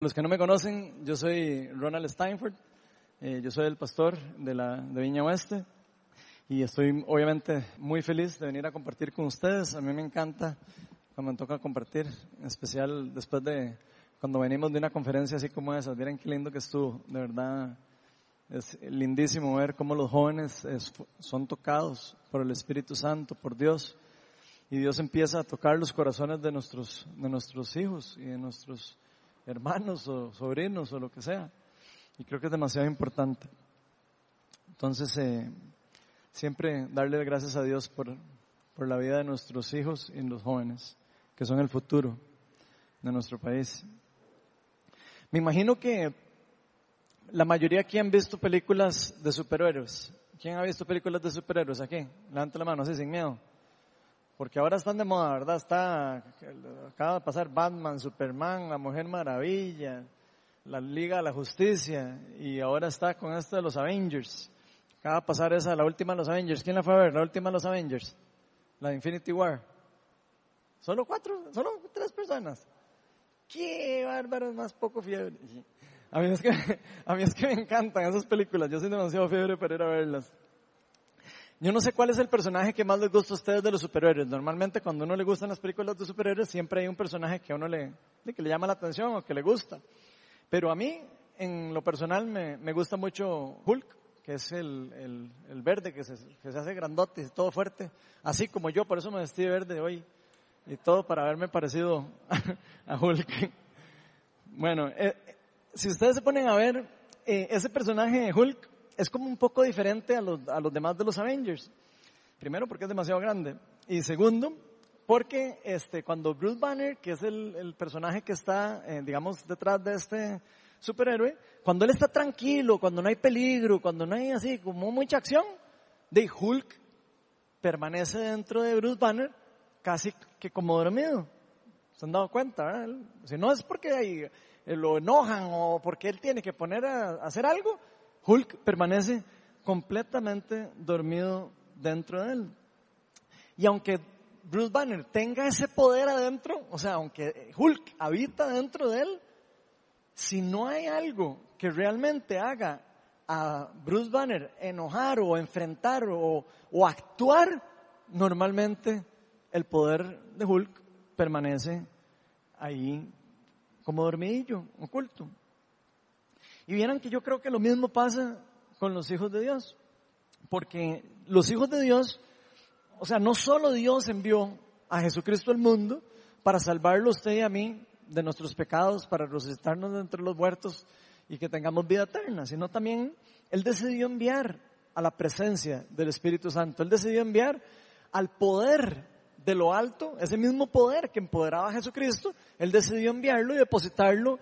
Los que no me conocen, yo soy Ronald Steinford, eh, yo soy el pastor de, la, de Viña Oeste y estoy obviamente muy feliz de venir a compartir con ustedes. A mí me encanta cuando me toca compartir, en especial después de cuando venimos de una conferencia así como esa. Miren qué lindo que estuvo, de verdad. Es lindísimo ver cómo los jóvenes son tocados por el Espíritu Santo, por Dios. Y Dios empieza a tocar los corazones de nuestros, de nuestros hijos y de nuestros hermanos o sobrinos o lo que sea. Y creo que es demasiado importante. Entonces, eh, siempre darle gracias a Dios por, por la vida de nuestros hijos y los jóvenes, que son el futuro de nuestro país. Me imagino que la mayoría aquí han visto películas de superhéroes. ¿Quién ha visto películas de superhéroes aquí? Levante la mano, así sin miedo. Porque ahora están de moda, ¿verdad? Está, acaba de pasar Batman, Superman, la Mujer Maravilla, la Liga de la Justicia, y ahora está con esto de los Avengers. Acaba de pasar esa, la última de los Avengers. ¿Quién la fue a ver? La última de los Avengers. La de Infinity War. Solo cuatro, solo tres personas. ¡Qué bárbaro, más poco fiebre! A mí es que, a mí es que me encantan esas películas. Yo soy demasiado fiebre para ir a verlas. Yo no sé cuál es el personaje que más les gusta a ustedes de los superhéroes. Normalmente cuando a uno le gustan las películas de superhéroes siempre hay un personaje que a uno le, que le llama la atención o que le gusta. Pero a mí, en lo personal, me, me gusta mucho Hulk, que es el, el, verde, que se, que se hace grandote y todo fuerte. Así como yo, por eso me vestí de verde hoy. Y todo para haberme parecido a Hulk. Bueno, eh, si ustedes se ponen a ver, eh, ese personaje de Hulk es como un poco diferente a los, a los demás de los Avengers. Primero porque es demasiado grande. Y segundo, porque este, cuando Bruce Banner, que es el, el personaje que está, eh, digamos, detrás de este superhéroe, cuando él está tranquilo, cuando no hay peligro, cuando no hay así como mucha acción, de Hulk permanece dentro de Bruce Banner casi que como dormido. ¿Se han dado cuenta? Si no es porque ahí, eh, lo enojan o porque él tiene que poner a hacer algo, Hulk permanece completamente dormido dentro de él. Y aunque Bruce Banner tenga ese poder adentro, o sea, aunque Hulk habita dentro de él, si no hay algo que realmente haga a Bruce Banner enojar o enfrentar o, actuar, normalmente el poder de Hulk permanece ahí como dormidillo, oculto. Y vieran que yo creo que lo mismo pasa con los hijos de Dios. Porque los hijos de Dios, o sea, no solo Dios envió a Jesucristo al mundo para salvarlo a usted y a mí de nuestros pecados, para resucitarnos de entre los muertos y que tengamos vida eterna, sino también Él decidió enviar a la presencia del Espíritu Santo. Él decidió enviar al poder de lo alto, ese mismo poder que empoderaba a Jesucristo, Él decidió enviarlo y depositarlo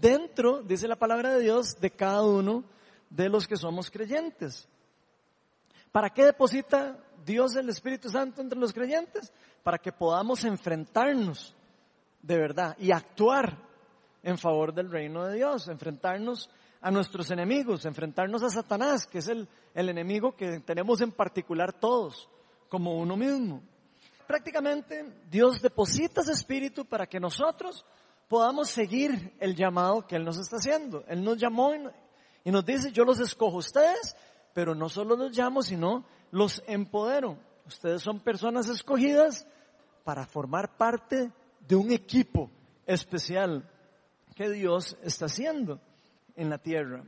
dentro, dice la palabra de Dios, de cada uno de los que somos creyentes. ¿Para qué deposita Dios el Espíritu Santo entre los creyentes? Para que podamos enfrentarnos de verdad y actuar en favor del reino de Dios, enfrentarnos a nuestros enemigos, enfrentarnos a Satanás, que es el, el enemigo que tenemos en particular todos, como uno mismo. Prácticamente Dios deposita ese espíritu para que nosotros podamos seguir el llamado que Él nos está haciendo. Él nos llamó y nos dice, yo los escojo a ustedes, pero no solo los llamo, sino los empodero. Ustedes son personas escogidas para formar parte de un equipo especial que Dios está haciendo en la tierra.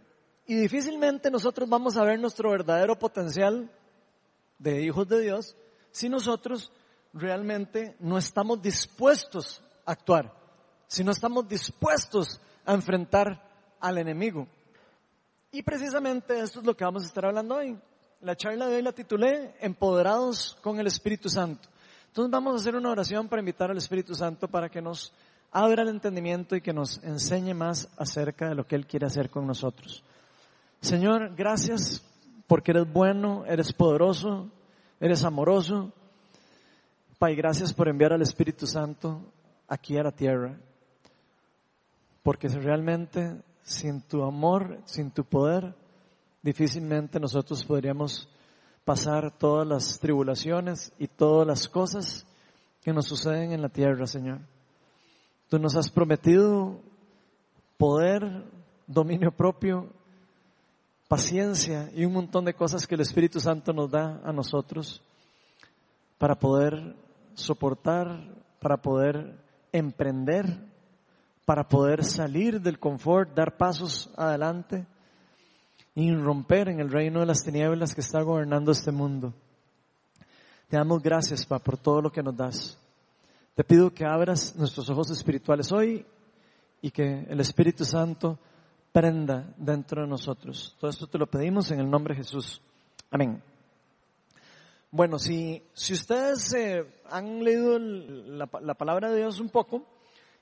Y difícilmente nosotros vamos a ver nuestro verdadero potencial de hijos de Dios si nosotros realmente no estamos dispuestos a actuar si no estamos dispuestos a enfrentar al enemigo. Y precisamente esto es lo que vamos a estar hablando hoy. La charla de hoy la titulé Empoderados con el Espíritu Santo. Entonces vamos a hacer una oración para invitar al Espíritu Santo para que nos abra el entendimiento y que nos enseñe más acerca de lo que Él quiere hacer con nosotros. Señor, gracias porque eres bueno, eres poderoso, eres amoroso. Pai, gracias por enviar al Espíritu Santo aquí a la tierra. Porque realmente sin tu amor, sin tu poder, difícilmente nosotros podríamos pasar todas las tribulaciones y todas las cosas que nos suceden en la tierra, Señor. Tú nos has prometido poder, dominio propio, paciencia y un montón de cosas que el Espíritu Santo nos da a nosotros para poder soportar, para poder emprender, para poder salir del confort, dar pasos adelante y romper en el reino de las tinieblas que está gobernando este mundo. Te damos gracias, Pa, por todo lo que nos das. Te pido que abras nuestros ojos espirituales hoy y que el Espíritu Santo prenda dentro de nosotros. Todo esto te lo pedimos en el nombre de Jesús. Amén. Bueno, si, si ustedes eh, han leído la, la palabra de Dios un poco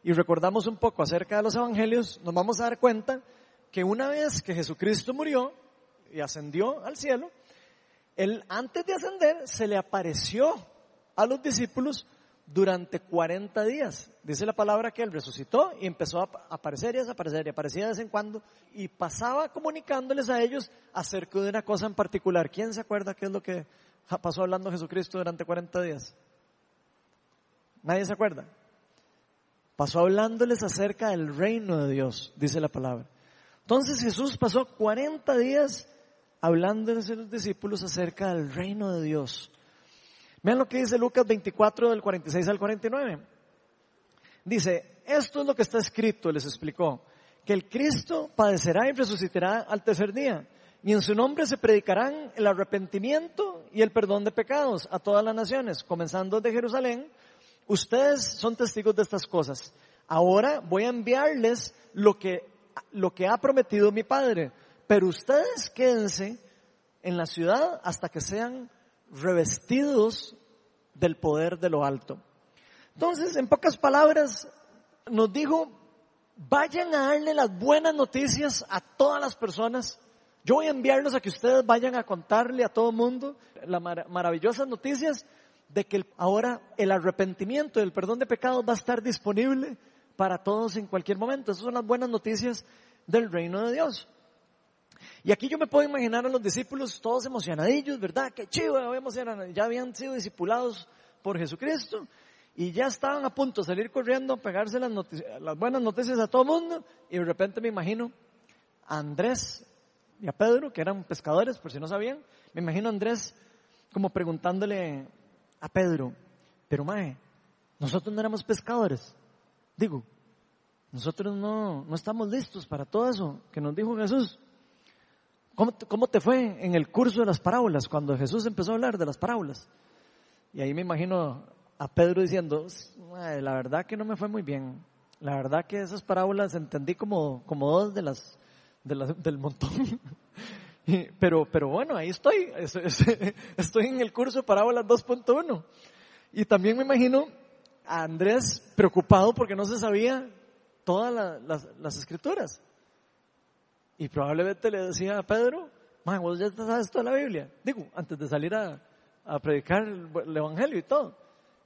y recordamos un poco acerca de los evangelios, nos vamos a dar cuenta que una vez que Jesucristo murió y ascendió al cielo, él antes de ascender se le apareció a los discípulos durante 40 días. Dice la palabra que él resucitó y empezó a aparecer y desaparecer y aparecía de vez en cuando y pasaba comunicándoles a ellos acerca de una cosa en particular. ¿Quién se acuerda qué es lo que pasó hablando Jesucristo durante 40 días? ¿Nadie se acuerda? Pasó hablándoles acerca del reino de Dios, dice la palabra. Entonces Jesús pasó 40 días hablándoles a los discípulos acerca del reino de Dios. Vean lo que dice Lucas 24 del 46 al 49. Dice, esto es lo que está escrito, les explicó, que el Cristo padecerá y resucitará al tercer día, y en su nombre se predicarán el arrepentimiento y el perdón de pecados a todas las naciones, comenzando de Jerusalén. Ustedes son testigos de estas cosas. Ahora voy a enviarles lo que lo que ha prometido mi Padre, pero ustedes quédense en la ciudad hasta que sean revestidos del poder de lo alto. Entonces, en pocas palabras, nos dijo, vayan a darle las buenas noticias a todas las personas. Yo voy a enviarlos a que ustedes vayan a contarle a todo el mundo las maravillosas noticias de que ahora el arrepentimiento y el perdón de pecados va a estar disponible para todos en cualquier momento. Esas son las buenas noticias del reino de Dios. Y aquí yo me puedo imaginar a los discípulos todos emocionadillos, ¿verdad? Qué chido, ya habían sido discipulados por Jesucristo y ya estaban a punto de salir corriendo a pegarse las, las buenas noticias a todo el mundo y de repente me imagino a Andrés y a Pedro, que eran pescadores, por si no sabían, me imagino a Andrés como preguntándole a Pedro, pero mae, nosotros no éramos pescadores. Digo, nosotros no, no estamos listos para todo eso que nos dijo Jesús. ¿Cómo te, ¿Cómo te fue en el curso de las parábolas cuando Jesús empezó a hablar de las parábolas? Y ahí me imagino a Pedro diciendo, la verdad que no me fue muy bien. La verdad que esas parábolas entendí como, como dos de las, de las del montón. pero, pero bueno, ahí estoy. Estoy en el curso parábolas 2.1. Y también me imagino a Andrés preocupado porque no se sabía todas las, escrituras. Y probablemente le decía a Pedro, man, vos ya sabes toda la Biblia. Digo, antes de salir a, predicar el, Evangelio y todo.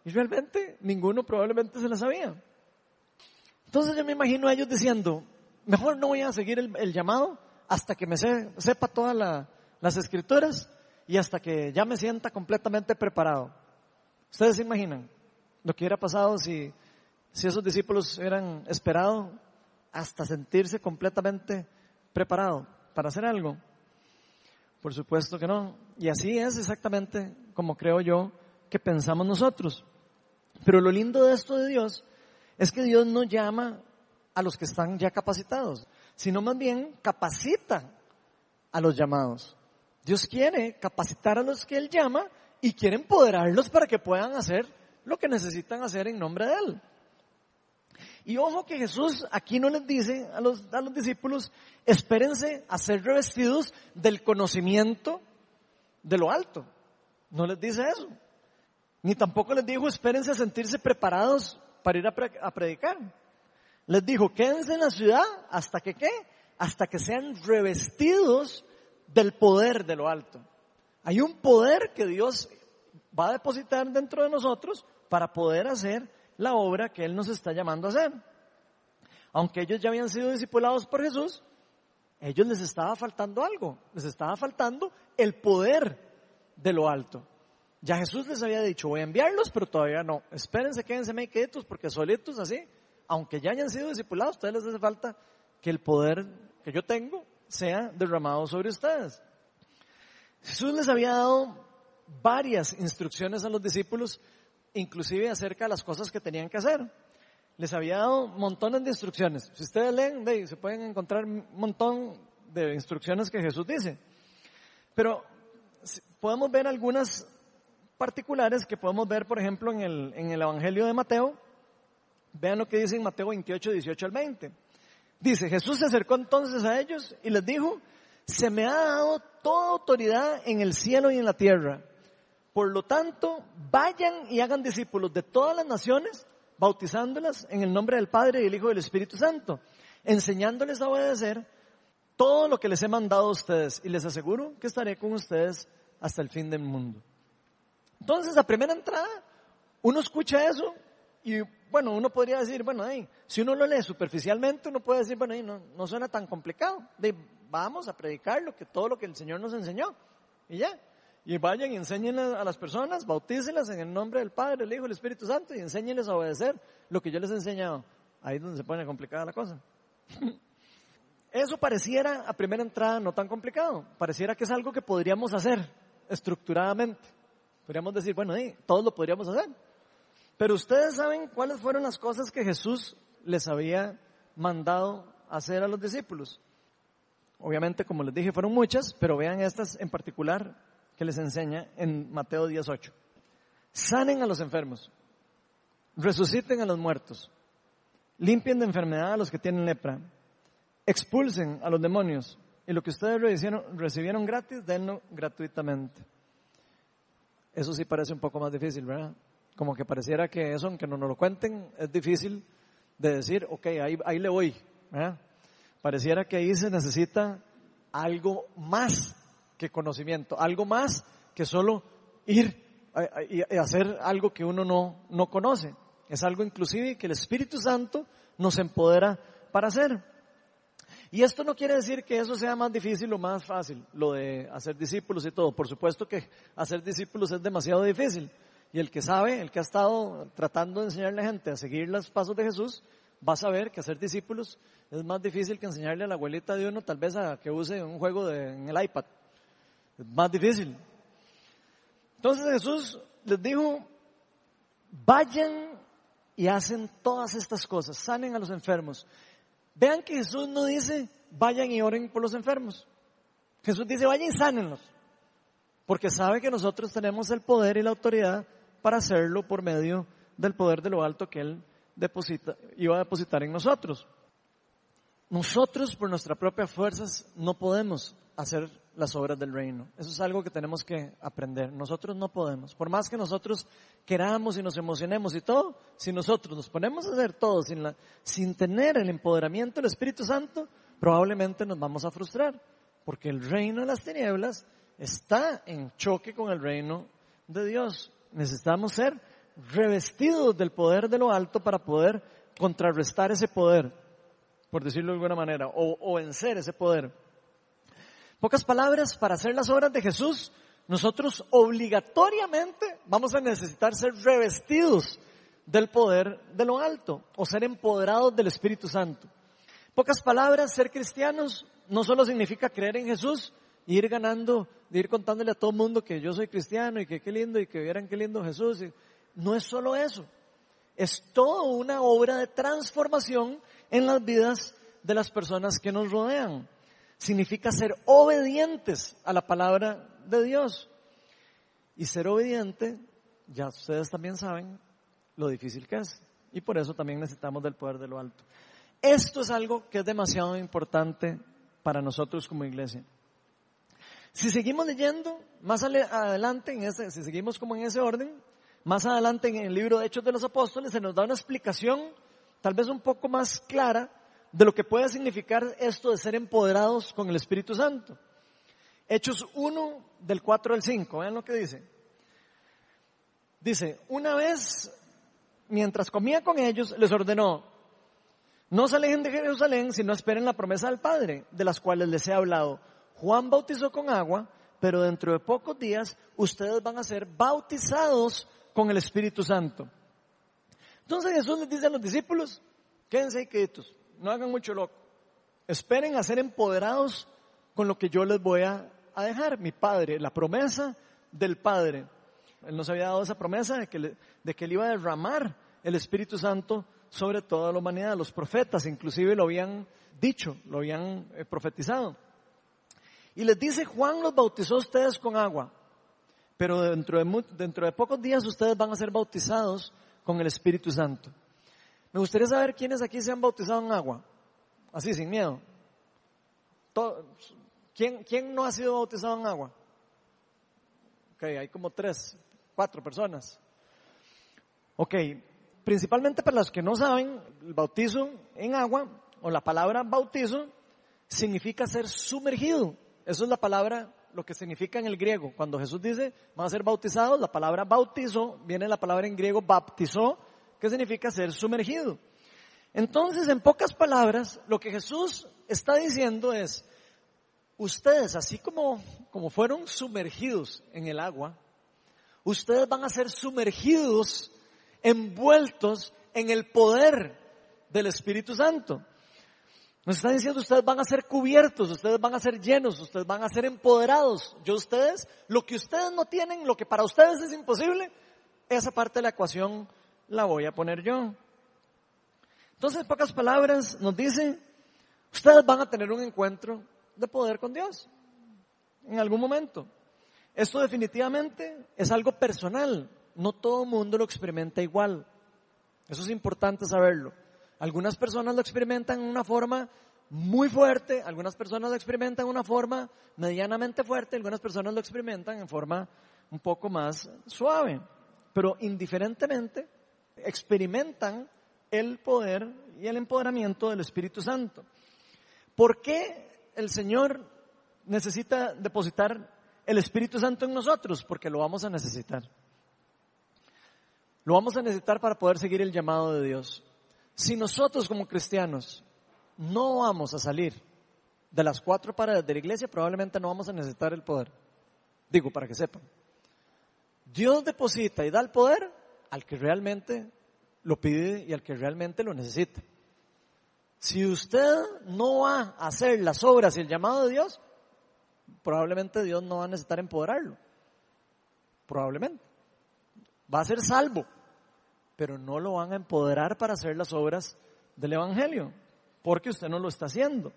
Y realmente ninguno probablemente se la sabía. Entonces yo me imagino a ellos diciendo, mejor no voy a seguir el, llamado hasta que me sepa todas las escrituras y hasta que ya me sienta completamente preparado. ¿Ustedes se imaginan? lo que hubiera pasado si, si esos discípulos hubieran esperado hasta sentirse completamente preparado para hacer algo. Por supuesto que no. Y así es exactamente como creo yo que pensamos nosotros. Pero lo lindo de esto de Dios es que Dios no llama a los que están ya capacitados, sino más bien capacita a los llamados. Dios quiere capacitar a los que Él llama y quiere empoderarlos para que puedan hacer lo que necesitan hacer en nombre de Él. Y ojo que Jesús aquí no les dice a los, a los discípulos, espérense a ser revestidos del conocimiento de lo alto. No les dice eso. Ni tampoco les dijo, espérense a sentirse preparados para ir a, a predicar. Les dijo, quédense en la ciudad hasta que qué? Hasta que sean revestidos del poder de lo alto. Hay un poder que Dios va a depositar dentro de nosotros para poder hacer la obra que Él nos está llamando a hacer. Aunque ellos ya habían sido discipulados por Jesús, ellos les estaba faltando algo, les estaba faltando el poder de lo alto. Ya Jesús les había dicho, voy a enviarlos, pero todavía no. Espérense, quédense quietos, porque solitos así, aunque ya hayan sido discipulados, ustedes les hace falta que el poder que yo tengo sea derramado sobre ustedes. Jesús les había dado varias instrucciones a los discípulos, inclusive acerca de las cosas que tenían que hacer. Les había dado montones de instrucciones. Si ustedes leen, se pueden encontrar un montón de instrucciones que Jesús dice. Pero podemos ver algunas particulares que podemos ver, por ejemplo, en el, en el Evangelio de Mateo. Vean lo que dice en Mateo 28, 18 al 20. Dice, Jesús se acercó entonces a ellos y les dijo, se me ha dado toda autoridad en el cielo y en la tierra. Por lo tanto, vayan y hagan discípulos de todas las naciones, bautizándolas en el nombre del Padre y del Hijo y del Espíritu Santo, enseñándoles a obedecer todo lo que les he mandado a ustedes y les aseguro que estaré con ustedes hasta el fin del mundo. Entonces, a primera entrada, uno escucha eso y bueno, uno podría decir, bueno, si uno lo lee superficialmente, uno puede decir, bueno, no, no suena tan complicado. vamos a predicar lo que, todo lo que el Señor nos enseñó. Y ya. Y vayan y enseñen a las personas, bautícelas en el nombre del Padre, el Hijo el Espíritu Santo y enséñenles a obedecer lo que yo les he enseñado. Ahí es donde se pone complicada la cosa. Eso pareciera a primera entrada no tan complicado. Pareciera que es algo que podríamos hacer estructuradamente. Podríamos decir, bueno, todos lo podríamos hacer. Pero ustedes saben cuáles fueron las cosas que Jesús les había mandado hacer a los discípulos. Obviamente, como les dije, fueron muchas, pero vean estas en particular que les enseña en Mateo 18. Sanen a los enfermos, resuciten a los muertos, limpien de enfermedad a los que tienen lepra, expulsen a los demonios y lo que ustedes recibieron, recibieron gratis, denlo gratuitamente. Eso sí parece un poco más difícil, ¿verdad? Como que pareciera que eso, aunque no nos lo cuenten, es difícil de decir, ok, ahí, ahí le voy. Pareciera que ahí se necesita algo más que conocimiento, algo más que solo ir y hacer algo que uno no, no conoce. Es algo inclusive que el Espíritu Santo nos empodera para hacer. Y esto no quiere decir que eso sea más difícil o más fácil, lo de hacer discípulos y todo. Por supuesto que hacer discípulos es demasiado difícil. Y el que sabe, el que ha estado tratando de enseñarle a la gente a seguir los pasos de Jesús, va a saber que hacer discípulos es más difícil que enseñarle a la abuelita de uno tal vez a que use un juego en el iPad. Es más difícil. Entonces Jesús les dijo, vayan y hacen todas estas cosas, sanen a los enfermos, Vean que Jesús no dice, vayan y oren por los enfermos. Jesús dice, vayan y sánenlos. Porque sabe que nosotros tenemos el poder y la autoridad para hacerlo por medio del poder de lo alto que Él deposita, iba a depositar en nosotros. Nosotros por nuestras propias fuerzas no podemos hacer las obras del reino. Eso es algo que tenemos que aprender. Nosotros no podemos. Por más que nosotros queramos y nos emocionemos y todo, si nosotros nos ponemos a hacer todo sin, la, sin tener el empoderamiento del Espíritu Santo, probablemente nos vamos a frustrar. Porque el reino de las tinieblas está en choque con el reino de Dios. Necesitamos ser revestidos del poder de lo alto para poder contrarrestar ese poder, por decirlo de alguna manera, o, o vencer ese poder. Pocas palabras, para hacer las obras de Jesús, nosotros obligatoriamente vamos a necesitar ser revestidos del poder de lo alto o ser empoderados del Espíritu Santo. Pocas palabras, ser cristianos no solo significa creer en Jesús ir ganando, ir contándole a todo el mundo que yo soy cristiano y que qué lindo y que vieran qué lindo Jesús. No es solo eso. Es toda una obra de transformación en las vidas de las personas que nos rodean significa ser obedientes a la palabra de Dios. Y ser obediente, ya ustedes también saben lo difícil que es. Y por eso también necesitamos del poder de lo alto. Esto es algo que es demasiado importante para nosotros como iglesia. Si seguimos leyendo más adelante, en ese, si seguimos como en ese orden, más adelante en el libro de Hechos de los Apóstoles se nos da una explicación tal vez un poco más clara de lo que puede significar esto de ser empoderados con el Espíritu Santo. Hechos 1 del 4 al 5, vean lo que dice. Dice, una vez, mientras comía con ellos, les ordenó, no se alejen de Jerusalén, sino esperen la promesa del Padre, de las cuales les he hablado. Juan bautizó con agua, pero dentro de pocos días ustedes van a ser bautizados con el Espíritu Santo. Entonces Jesús les dice a los discípulos, quédense quietos, no hagan mucho loco. Esperen a ser empoderados con lo que yo les voy a, dejar. Mi Padre, la promesa del Padre. Él nos había dado esa promesa de que, de que Él iba a derramar el Espíritu Santo sobre toda la humanidad. Los profetas inclusive lo habían dicho, lo habían eh, profetizado. Y les dice, Juan los bautizó a ustedes con agua, pero dentro de, dentro de pocos días ustedes van a ser bautizados con el Espíritu Santo. Me gustaría saber quiénes aquí se han bautizado en agua, así sin miedo. ¿quién, ¿Quién no ha sido bautizado en agua? Ok, hay como tres, cuatro personas. Ok, principalmente para los que no saben, el bautizo en agua o la palabra bautizo significa ser sumergido. Eso es la palabra, lo que significa en el griego. Cuando Jesús dice, van a ser bautizados, la palabra bautizo viene la palabra en griego baptizó, que significa ser sumergido. Entonces, en pocas palabras, lo que Jesús está diciendo es, ustedes, así como, como fueron sumergidos en el agua, ustedes van a ser sumergidos envueltos en el poder del Espíritu Santo. Nos está diciendo, ustedes van a ser cubiertos, ustedes van a ser llenos, ustedes van a ser empoderados. Yo ustedes, lo que ustedes no tienen, lo que para ustedes es imposible, esa parte de la ecuación la voy a poner yo. Entonces, en pocas palabras, nos dice, ustedes van a tener un encuentro de poder con Dios en algún momento. Esto definitivamente es algo personal no todo el mundo lo experimenta igual. Eso es importante saberlo. Algunas personas lo experimentan en una forma muy fuerte, algunas personas lo experimentan en una forma medianamente fuerte, algunas personas lo experimentan en forma un poco más suave. Pero indiferentemente experimentan el poder y el empoderamiento del Espíritu Santo. ¿Por qué el Señor necesita depositar el Espíritu Santo en nosotros? Porque lo vamos a necesitar. Lo vamos a necesitar para poder seguir el llamado de Dios. Si nosotros como cristianos no vamos a salir de las cuatro paredes de la iglesia, probablemente no vamos a necesitar el poder. Digo, para que sepan. Dios deposita y da el poder al que realmente lo pide y al que realmente lo necesita. Si usted no va a hacer las obras y el llamado de Dios, probablemente Dios no va a necesitar empoderarlo. Probablemente va a ser salvo, pero no lo van a empoderar para hacer las obras del Evangelio, porque usted no lo está haciendo.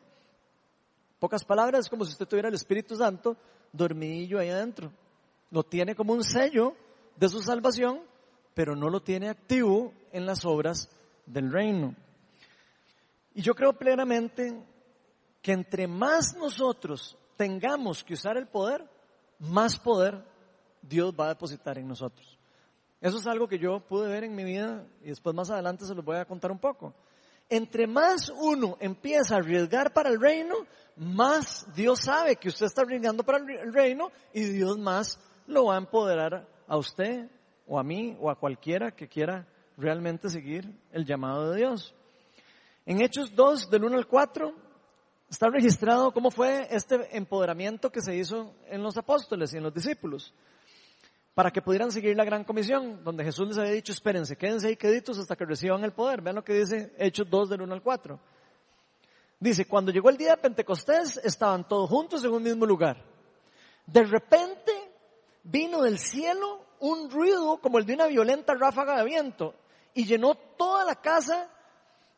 Pocas palabras, es como si usted tuviera el Espíritu Santo dormidillo ahí adentro. Lo tiene como un sello de su salvación, pero no lo tiene activo en las obras del reino. Y yo creo plenamente que entre más nosotros tengamos que usar el poder, más poder Dios va a depositar en nosotros. Eso es algo que yo pude ver en mi vida y después más adelante se los voy a contar un poco. Entre más uno empieza a arriesgar para el reino, más Dios sabe que usted está arriesgando para el reino y Dios más lo va a empoderar a usted o a mí o a cualquiera que quiera realmente seguir el llamado de Dios. En Hechos 2, del 1 al 4, está registrado cómo fue este empoderamiento que se hizo en los apóstoles y en los discípulos para que pudieran seguir la gran comisión, donde Jesús les había dicho, espérense, quédense ahí queditos hasta que reciban el poder. Vean lo que dice Hechos 2 del 1 al 4. Dice, cuando llegó el día de Pentecostés, estaban todos juntos en un mismo lugar. De repente vino del cielo un ruido como el de una violenta ráfaga de viento y llenó toda la casa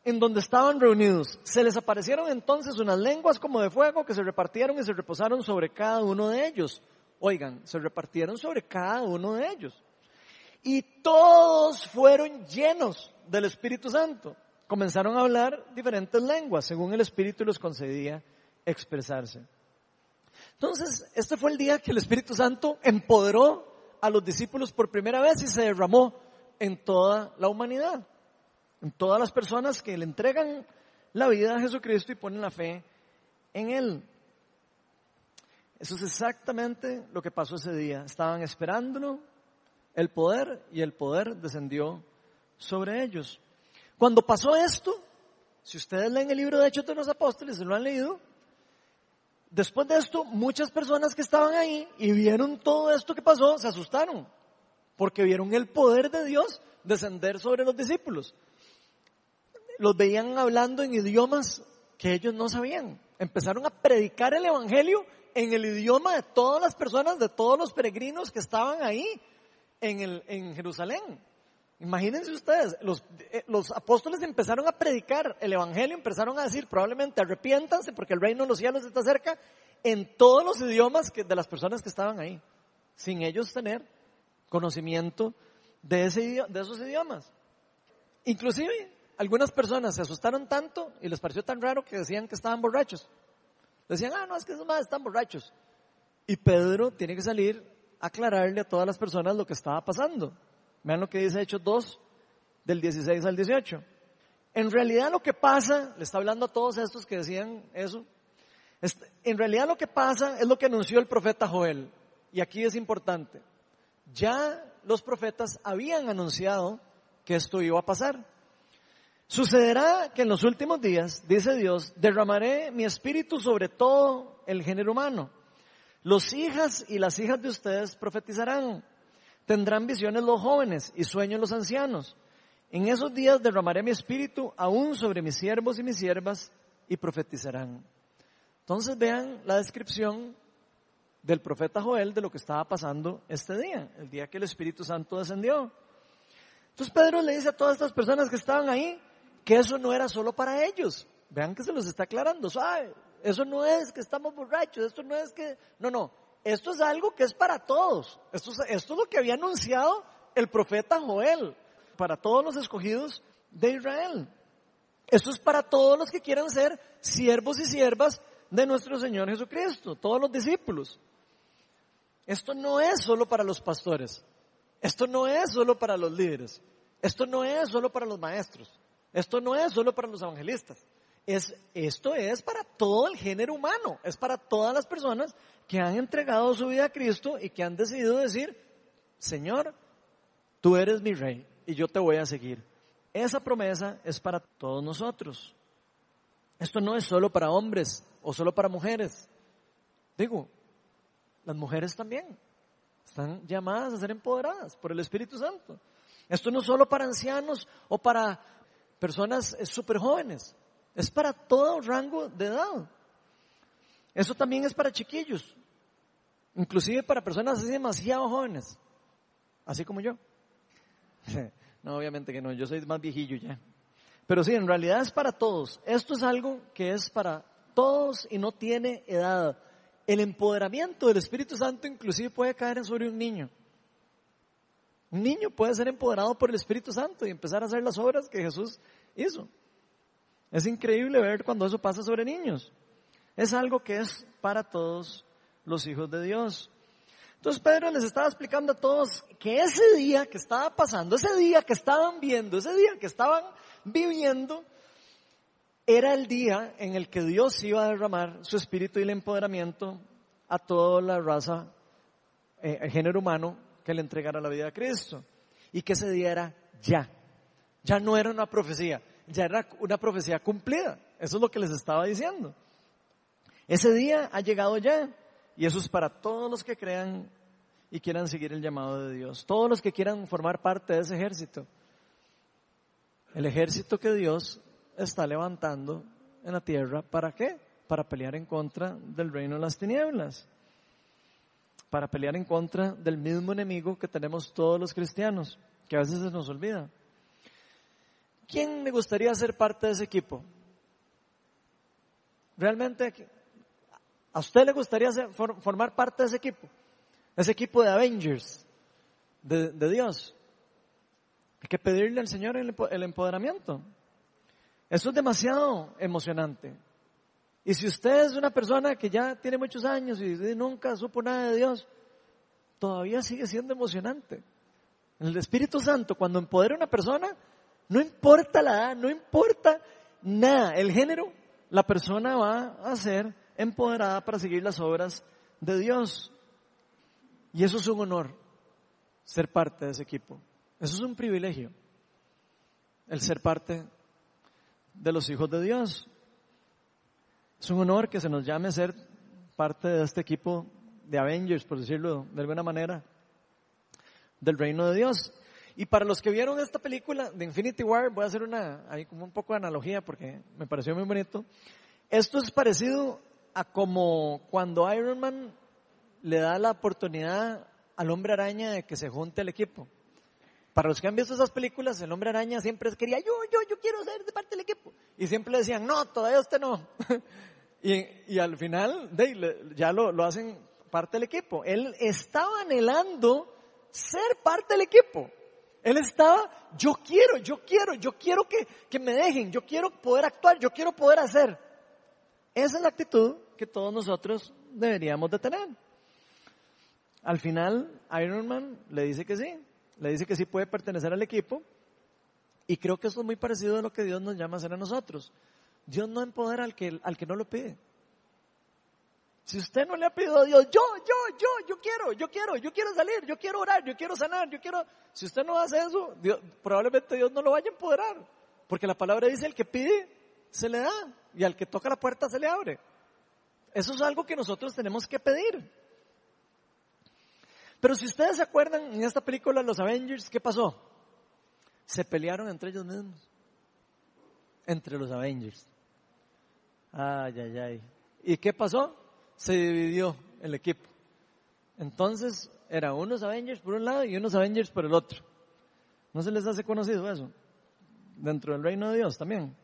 en donde estaban reunidos. Se les aparecieron entonces unas lenguas como de fuego que se repartieron y se reposaron sobre cada uno de ellos. Oigan, se repartieron sobre cada uno de ellos. Y todos fueron llenos del Espíritu Santo. Comenzaron a hablar diferentes lenguas según el Espíritu les concedía expresarse. Entonces, este fue el día que el Espíritu Santo empoderó a los discípulos por primera vez y se derramó en toda la humanidad, en todas las personas que le entregan la vida a Jesucristo y ponen la fe en Él. Eso es exactamente lo que pasó ese día. Estaban esperándolo, el poder, y el poder descendió sobre ellos. Cuando pasó esto, si ustedes leen el libro de Hechos de los Apóstoles, se lo han leído, después de esto, muchas personas que estaban ahí y vieron todo esto que pasó, se asustaron, porque vieron el poder de Dios descender sobre los discípulos. Los veían hablando en idiomas que ellos no sabían. Empezaron a predicar el Evangelio en el idioma de todas las personas, de todos los peregrinos que estaban ahí en, el, en Jerusalén. Imagínense ustedes, los, eh, los, apóstoles empezaron a predicar el Evangelio, empezaron a decir probablemente arrepiéntanse porque el reino de los cielos está cerca en todos los idiomas que, de las personas que estaban ahí, sin ellos tener conocimiento de, ese, de esos idiomas. Inclusive algunas personas se asustaron tanto y les pareció tan raro que decían que estaban borrachos. Decían, ah, no, es que esos más están borrachos. Y Pedro tiene que salir a aclararle a todas las personas lo que estaba pasando. Vean lo que dice Hechos 2, del 16 al 18. En realidad lo que pasa, le está hablando a todos estos que decían eso, en realidad lo que pasa es lo que anunció el profeta Joel. Y aquí es importante. Ya los profetas habían anunciado que esto iba a pasar. Sucederá que en los últimos días, dice Dios, derramaré mi espíritu sobre todo el género humano. Los hijas y las hijas de ustedes profetizarán. Tendrán visiones los jóvenes y sueños los ancianos. En esos días derramaré mi espíritu aún sobre mis siervos y mis siervas y profetizarán. Entonces vean la descripción del profeta Joel de lo que estaba pasando este día, el día que el Espíritu Santo descendió. Entonces Pedro le dice a todas estas personas que estaban ahí que eso no era solo para ellos. Vean que se los está aclarando. Eso no es que estamos borrachos, esto no es que... No, no, esto es algo que es para todos. Esto es, esto es lo que había anunciado el profeta Joel para todos los escogidos de Israel. Esto es para todos los que quieran ser siervos y siervas de nuestro Señor Jesucristo, todos los discípulos. Esto no es solo para los pastores. Esto no es solo para los líderes. Esto no es solo para los maestros. Esto no es solo para los evangelistas. Es, esto es para todo el género humano. Es para todas las personas que han entregado su vida a Cristo y que han decidido decir, Señor, tú eres mi rey y yo te voy a seguir. Esa promesa es para todos nosotros. Esto no es solo para hombres o solo para mujeres. Digo, las mujeres también están llamadas a ser empoderadas por el Espíritu Santo. Esto no es solo para ancianos o para personas súper jóvenes, es para todo rango de edad. Eso también es para chiquillos, inclusive para personas así demasiado jóvenes, así como yo. No, obviamente que no, yo soy más viejillo ya. Pero sí, en realidad es para todos. Esto es algo que es para todos y no tiene edad. El empoderamiento del Espíritu Santo inclusive puede caer sobre un niño. Un niño puede ser empoderado por el Espíritu Santo y empezar a hacer las obras que Jesús hizo. Es increíble ver cuando eso pasa sobre niños. Es algo que es para todos los hijos de Dios. Entonces Pedro les estaba explicando a todos que ese día que estaba pasando, ese día que estaban viendo, ese día que estaban viviendo, era el día en el que Dios iba a derramar su espíritu y el empoderamiento a toda la raza, eh, el género humano, que le entregara la vida a Cristo. Y que ese día era ya. Ya no era una profecía, ya era una profecía cumplida. Eso es lo que les estaba diciendo. Ese día ha llegado ya. Y eso es para todos los que crean y quieran seguir el llamado de Dios. Todos los que quieran formar parte de ese ejército. El ejército que Dios está levantando en la tierra. ¿Para qué? Para pelear en contra del reino de las tinieblas para pelear en contra del mismo enemigo que tenemos todos los cristianos, que a veces se nos olvida. ¿Quién le gustaría ser parte de ese equipo? Realmente, ¿a usted le gustaría formar parte de ese equipo? Ese equipo de Avengers, de, Dios. Hay que pedirle al Señor el empoderamiento. Eso es demasiado emocionante. Y si usted es una persona que ya tiene muchos años y nunca supo nada de Dios, todavía sigue siendo emocionante. El Espíritu Santo, cuando empodera a una persona, no importa la edad, no importa nada, el género, la persona va a ser empoderada para seguir las obras de Dios. Y eso es un honor, ser parte de ese equipo. Eso es un privilegio, el ser parte de los hijos de Dios. Es un honor que se nos llame ser parte de este equipo de Avengers, por decirlo de alguna manera, del reino de Dios. Y para los que vieron esta película de Infinity War, voy a hacer una, ahí como un poco de analogía porque me pareció muy bonito. Esto es parecido a como cuando Iron Man le da la oportunidad al hombre araña de que se junte al equipo. Para los que han visto esas películas, el hombre araña siempre quería, yo, yo, yo quiero ser de parte del equipo. Y siempre decían, no, todavía usted no. y, y, al final, ya lo, lo hacen parte del equipo. Él estaba anhelando ser parte del equipo. Él estaba, yo quiero, yo quiero, yo quiero que, que me dejen, yo quiero poder actuar, yo quiero poder hacer. Esa es la actitud que todos nosotros deberíamos de tener. Al final, Iron Man le dice que sí, le dice que sí puede pertenecer al equipo. Y creo que eso es muy parecido a lo que Dios nos llama a hacer a nosotros. Dios no empodera al que, al que no lo pide. Si usted no le ha pedido a Dios, yo, yo, yo, yo quiero, yo quiero, yo quiero salir, yo quiero orar, yo quiero sanar, yo quiero... Si usted no hace eso, probablemente Dios no lo vaya a empoderar. Porque la palabra dice, el que pide, se le da. Y al que toca la puerta, se le abre. Eso es algo que nosotros tenemos que pedir. Pero si ustedes se acuerdan en esta película Los Avengers, ¿qué pasó? Se pelearon entre ellos mismos. Entre los Avengers. Ay, ay, ay. ¿Y qué pasó? Se dividió el equipo. Entonces, era unos Avengers por un lado y unos Avengers por el otro. ¿No se les hace conocido eso? Dentro del reino de Dios también.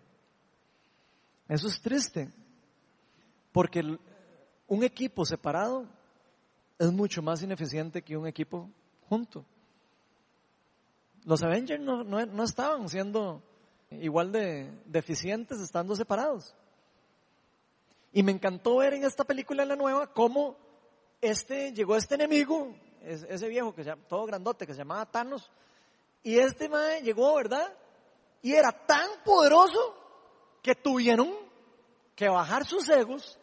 Eso es triste. Porque un equipo separado es mucho más ineficiente que un equipo junto. Los Avengers no, estaban siendo igual de, eficientes estando separados. Y me encantó ver en esta película, la nueva, cómo este, llegó este enemigo, ese viejo que todo grandote que se llamaba Thanos, y este mae llegó, ¿verdad? Y era tan poderoso que tuvieron que bajar sus egos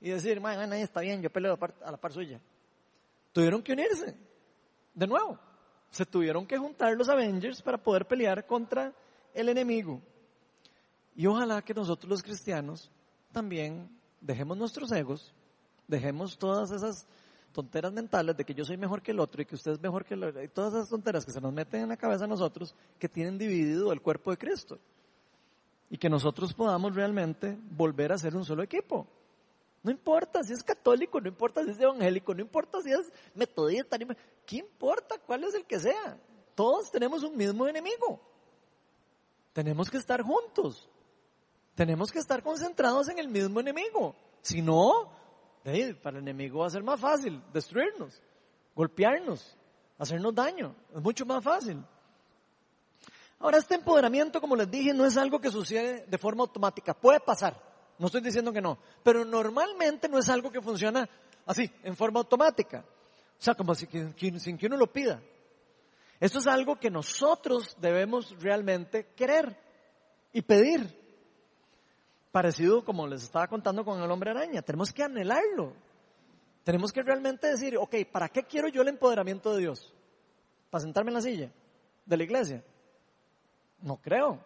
y decir, bueno, nadie está bien, yo peleo a la par suya. Tuvieron que unirse, de nuevo. Se tuvieron que juntar los Avengers para poder pelear contra el enemigo. Y ojalá que nosotros los cristianos también dejemos nuestros egos, dejemos todas esas tonteras mentales de que yo soy mejor que el otro y que usted es mejor que el otro, y todas esas tonteras que se nos meten en la cabeza a nosotros que tienen dividido el cuerpo de Cristo. Y que nosotros podamos realmente volver a ser un solo equipo. No importa si es católico, no importa si es evangélico, no importa si es metodista, ¿qué importa cuál es el que sea? Todos tenemos un mismo enemigo. Tenemos que estar juntos. Tenemos que estar concentrados en el mismo enemigo. Si no, para el enemigo va a ser más fácil destruirnos, golpearnos, hacernos daño. Es mucho más fácil. Ahora, este empoderamiento, como les dije, no es algo que sucede de forma automática. Puede pasar. No estoy diciendo que no. Pero normalmente no es algo que funciona así, en forma automática. O sea, como sin que uno lo pida. Esto es algo que nosotros debemos realmente querer y pedir. Parecido como les estaba contando con el hombre araña. Tenemos que anhelarlo. Tenemos que realmente decir, ok, ¿para qué quiero yo el empoderamiento de Dios? ¿Para sentarme en la silla de la iglesia? No creo.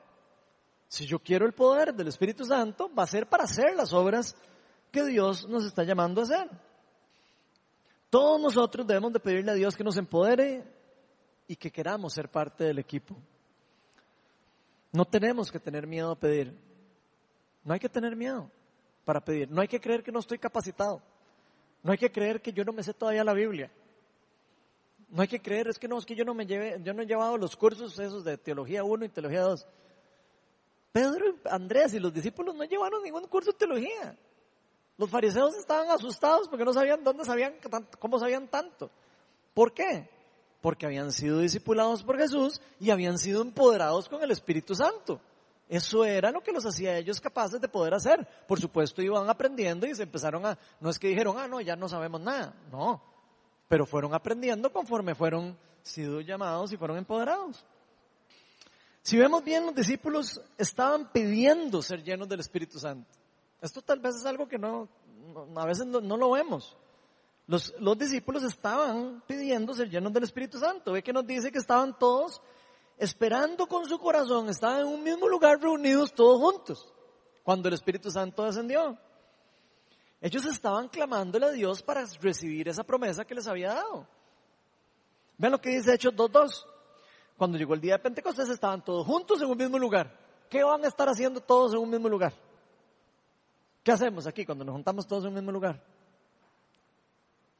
Si yo quiero el poder del Espíritu Santo, va a ser para hacer las obras que Dios nos está llamando a hacer. Todos nosotros debemos de pedirle a Dios que nos empodere y que queramos ser parte del equipo. No tenemos que tener miedo a pedir. No hay que tener miedo para pedir. No hay que creer que no estoy capacitado. No hay que creer que yo no me sé todavía la Biblia. No hay que creer, es que no, es que yo no me lleve, yo no he llevado los cursos esos de teología 1 y teología 2. Pedro, Andrés y los discípulos no llevaron ningún curso de teología. Los fariseos estaban asustados porque no sabían dónde sabían, cómo sabían tanto. ¿Por qué? Porque habían sido discipulados por Jesús y habían sido empoderados con el Espíritu Santo. Eso era lo que los hacía ellos capaces de poder hacer. Por supuesto, iban aprendiendo y se empezaron a, no es que dijeron, ah, no, ya no sabemos nada. No. Pero fueron aprendiendo conforme fueron sido llamados y fueron empoderados. Si vemos bien, los discípulos estaban pidiendo ser llenos del Espíritu Santo. Esto tal vez es algo que no, a veces no, lo vemos. Los, los, discípulos estaban pidiendo ser llenos del Espíritu Santo. Ve que nos dice que estaban todos esperando con su corazón, estaban en un mismo lugar reunidos todos juntos, cuando el Espíritu Santo descendió. Ellos estaban clamándole a Dios para recibir esa promesa que les había dado. Vean lo que dice Hechos 2.2. Cuando llegó el día de Pentecostés estaban todos juntos en un mismo lugar. ¿Qué van a estar haciendo todos en un mismo lugar? ¿Qué hacemos aquí cuando nos juntamos todos en un mismo lugar?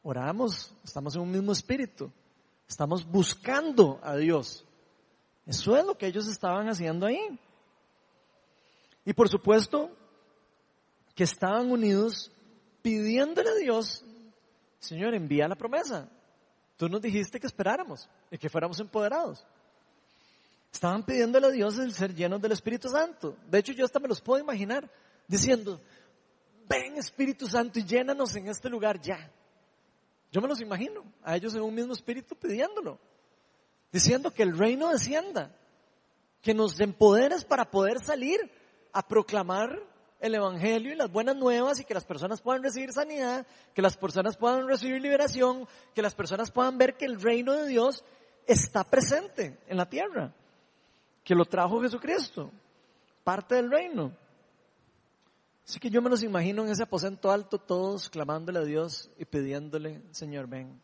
Oramos, estamos en un mismo espíritu, estamos buscando a Dios. Eso es lo que ellos estaban haciendo ahí. Y por supuesto que estaban unidos pidiéndole a Dios, Señor, envía la promesa. Tú nos dijiste que esperáramos y que fuéramos empoderados. Estaban pidiéndole a Dios el ser llenos del Espíritu Santo. De hecho, yo hasta me los puedo imaginar diciendo, ven Espíritu Santo y llénanos en este lugar ya. Yo me los imagino, a ellos en un mismo espíritu pidiéndolo, diciendo que el reino descienda, que nos empoderes para poder salir a proclamar el Evangelio y las buenas nuevas y que las personas puedan recibir sanidad, que las personas puedan recibir liberación, que las personas puedan ver que el reino de Dios está presente en la tierra que lo trajo Jesucristo, parte del reino. Así que yo me los imagino en ese aposento alto, todos clamándole a Dios y pidiéndole, Señor, ven,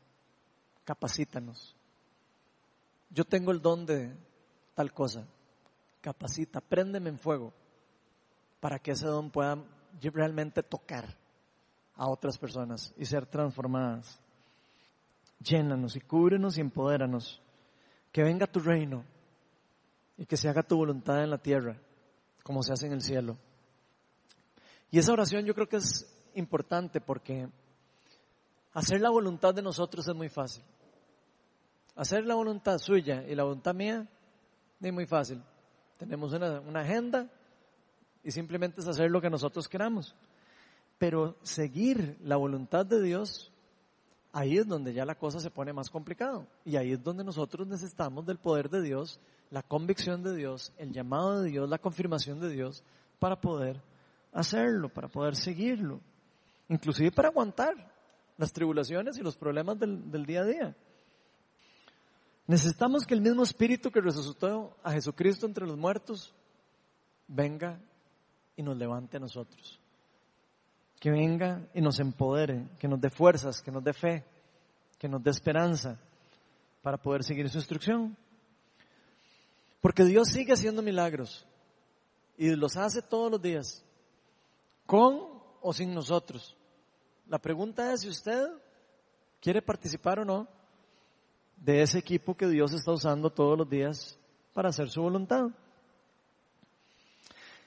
capacítanos. Yo tengo el don de tal cosa, capacita, préndeme en fuego para que ese don pueda realmente tocar a otras personas y ser transformadas. Llénanos y cúbrenos y empodéranos. Que venga tu reino y que se haga tu voluntad en la tierra como se hace en el cielo. Y esa oración yo creo que es importante porque hacer la voluntad de nosotros es muy fácil. Hacer la voluntad suya y la voluntad mía es muy fácil. Tenemos una, una agenda y simplemente es hacer lo que nosotros queramos. Pero seguir la voluntad de Dios, ahí es donde ya la cosa se pone más complicada. Y ahí es donde nosotros necesitamos del poder de Dios la convicción de Dios, el llamado de Dios, la confirmación de Dios para poder hacerlo, para poder seguirlo, inclusive para aguantar las tribulaciones y los problemas del, día a día. Necesitamos que el mismo espíritu que resucitó a Jesucristo entre los muertos venga y nos levante a nosotros. Que venga y nos empodere, que nos dé fuerzas, que nos dé fe, que nos dé esperanza para poder seguir su instrucción. Porque Dios sigue haciendo milagros y los hace todos los días, con o sin nosotros. La pregunta es si usted quiere participar o no de ese equipo que Dios está usando todos los días para hacer su voluntad.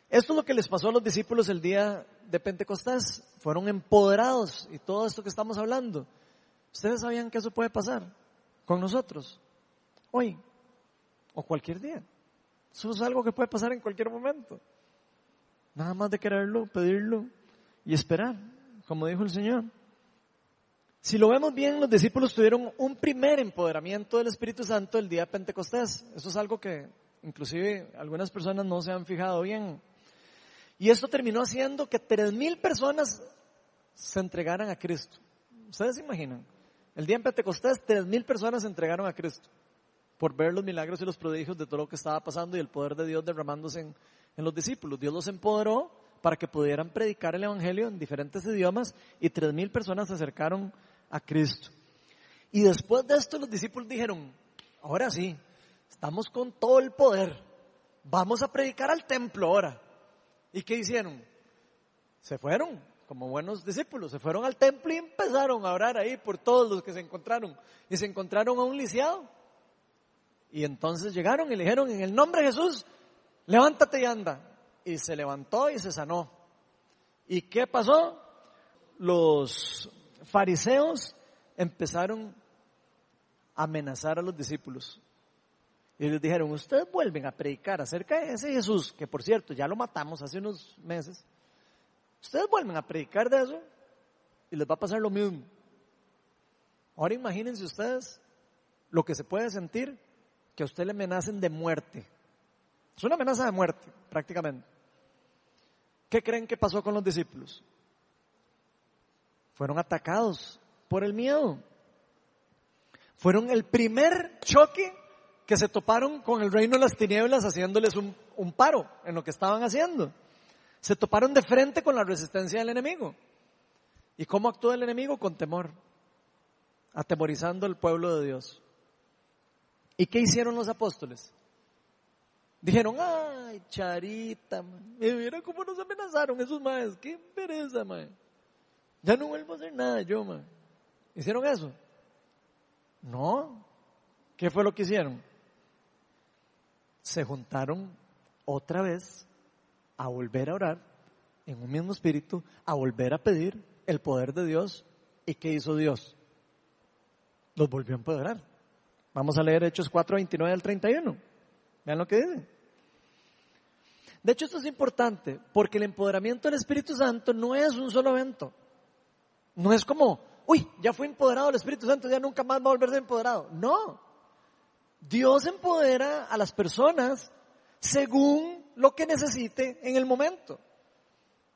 Esto es lo que les pasó a los discípulos el día de Pentecostés. Fueron empoderados y todo esto que estamos hablando. ¿Ustedes sabían que eso puede pasar con nosotros hoy? o cualquier día. Eso es algo que puede pasar en cualquier momento. Nada más de quererlo, pedirlo y esperar, como dijo el Señor. Si lo vemos bien, los discípulos tuvieron un primer empoderamiento del Espíritu Santo el día de Pentecostés. Eso es algo que inclusive algunas personas no se han fijado bien. Y esto terminó haciendo que tres mil personas se entregaran a Cristo. ¿Ustedes se imaginan? El día de Pentecostés, tres mil personas se entregaron a Cristo por ver los milagros y los prodigios de todo lo que estaba pasando y el poder de Dios derramándose en, los discípulos. Dios los empoderó para que pudieran predicar el Evangelio en diferentes idiomas y tres mil personas se acercaron a Cristo. Y después de esto los discípulos dijeron, ahora sí, estamos con todo el poder, vamos a predicar al templo ahora. ¿Y qué hicieron? Se fueron como buenos discípulos, se fueron al templo y empezaron a orar ahí por todos los que se encontraron. Y se encontraron a un lisiado y entonces llegaron y le dijeron, en el nombre de Jesús, levántate y anda. Y se levantó y se sanó. ¿Y qué pasó? Los fariseos empezaron a amenazar a los discípulos. Y les dijeron, ustedes vuelven a predicar acerca de ese Jesús, que por cierto ya lo matamos hace unos meses. Ustedes vuelven a predicar de eso y les va a pasar lo mismo. Ahora imagínense ustedes lo que se puede sentir que a usted le amenacen de muerte. Es una amenaza de muerte, prácticamente. ¿Qué creen que pasó con los discípulos? Fueron atacados por el miedo. Fueron el primer choque que se toparon con el reino de las tinieblas haciéndoles un, paro en lo que estaban haciendo. Se toparon de frente con la resistencia del enemigo. ¿Y cómo actuó el enemigo? Con temor, atemorizando al pueblo de Dios. ¿Y qué hicieron los apóstoles? Dijeron, ay, charita, man. Mira cómo nos amenazaron esos maes. Qué pereza. Ya no vuelvo a hacer nada yo, man. ¿Hicieron eso? No. ¿Qué fue lo que hicieron? Se juntaron otra vez a volver a orar en un mismo espíritu, a volver a pedir el poder de Dios. ¿Y qué hizo Dios? Los volvió a empoderar. Vamos a leer Hechos 4, 29 al 31. Vean lo que dice. De hecho, esto es importante porque el empoderamiento del Espíritu Santo no es un solo evento. No es como, uy, ya fue empoderado el Espíritu Santo, ya nunca más va a volver a ser empoderado. No. Dios empodera a las personas según lo que necesite en el momento.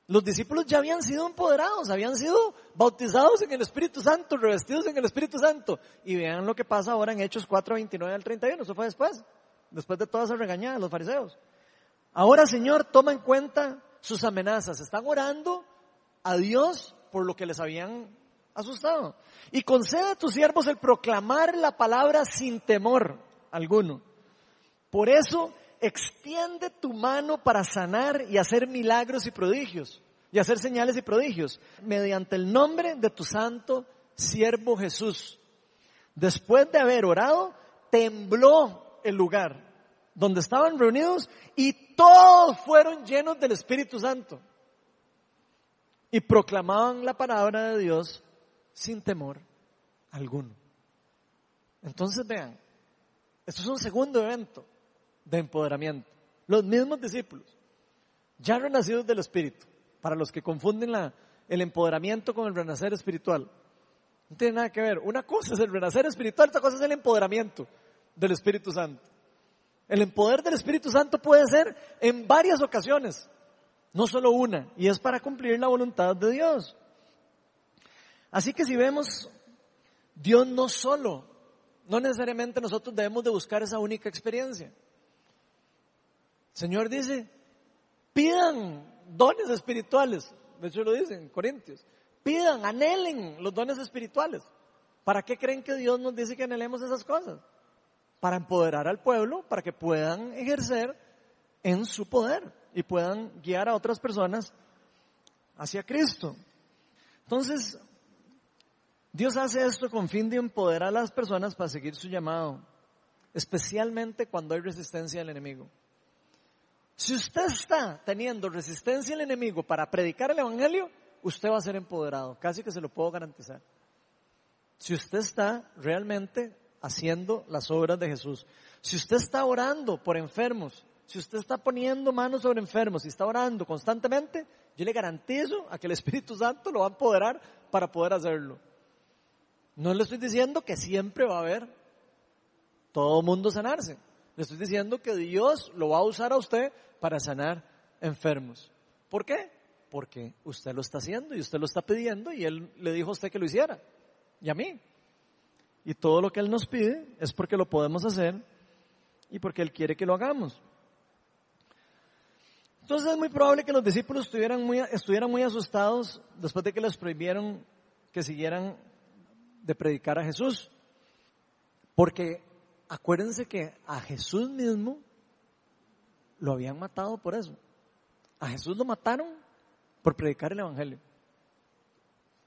Los discípulos ya habían sido empoderados, habían sido bautizados en el Espíritu Santo, revestidos en el Espíritu Santo. Y vean lo que pasa ahora en Hechos 4, 29 al 31. Eso fue después, después de todas esas regañadas, los fariseos. Ahora, Señor, toma en cuenta sus amenazas. Están orando a Dios por lo que les habían asustado. Y concede a tus siervos el proclamar la palabra sin temor alguno. Por eso extiende tu mano para sanar y hacer milagros y prodigios, y hacer señales y prodigios, mediante el nombre de tu santo siervo Jesús. Después de haber orado, tembló el lugar donde estaban reunidos y todos fueron llenos del Espíritu Santo y proclamaban la palabra de Dios sin temor alguno. Entonces vean, esto es un segundo evento de empoderamiento. Los mismos discípulos, ya renacidos del Espíritu, para los que confunden el empoderamiento con el renacer espiritual. No tiene nada que ver. Una cosa es el renacer espiritual, otra cosa es el empoderamiento del Espíritu Santo. El empoder del Espíritu Santo puede ser en varias ocasiones, no solo una, y es para cumplir la voluntad de Dios. Así que si vemos, Dios no solo, no necesariamente nosotros debemos de buscar esa única experiencia. Señor dice, pidan dones espirituales. De hecho lo dice en Corintios. Pidan, anhelen los dones espirituales. ¿Para qué creen que Dios nos dice que anhelemos esas cosas? Para empoderar al pueblo, para que puedan ejercer en su poder y puedan guiar a otras personas hacia Cristo. Entonces, Dios hace esto con fin de empoderar a las personas para seguir su llamado, especialmente cuando hay resistencia del enemigo. Si usted está teniendo resistencia al enemigo para predicar el Evangelio, usted va a ser empoderado, casi que se lo puedo garantizar. Si usted está realmente haciendo las obras de Jesús, si usted está orando por enfermos, si usted está poniendo manos sobre enfermos y está orando constantemente, yo le garantizo a que el Espíritu Santo lo va a empoderar para poder hacerlo. No le estoy diciendo que siempre va a haber todo mundo sanarse. Le estoy diciendo que Dios lo va a usar a usted para sanar enfermos. ¿Por qué? Porque usted lo está haciendo y usted lo está pidiendo y Él le dijo a usted que lo hiciera. Y a mí. Y todo lo que Él nos pide es porque lo podemos hacer y porque Él quiere que lo hagamos. Entonces es muy probable que los discípulos estuvieran muy, estuvieran muy asustados después de que les prohibieron que siguieran de predicar a Jesús. Porque acuérdense que a Jesús mismo lo habían matado por eso. A Jesús lo mataron por predicar el Evangelio.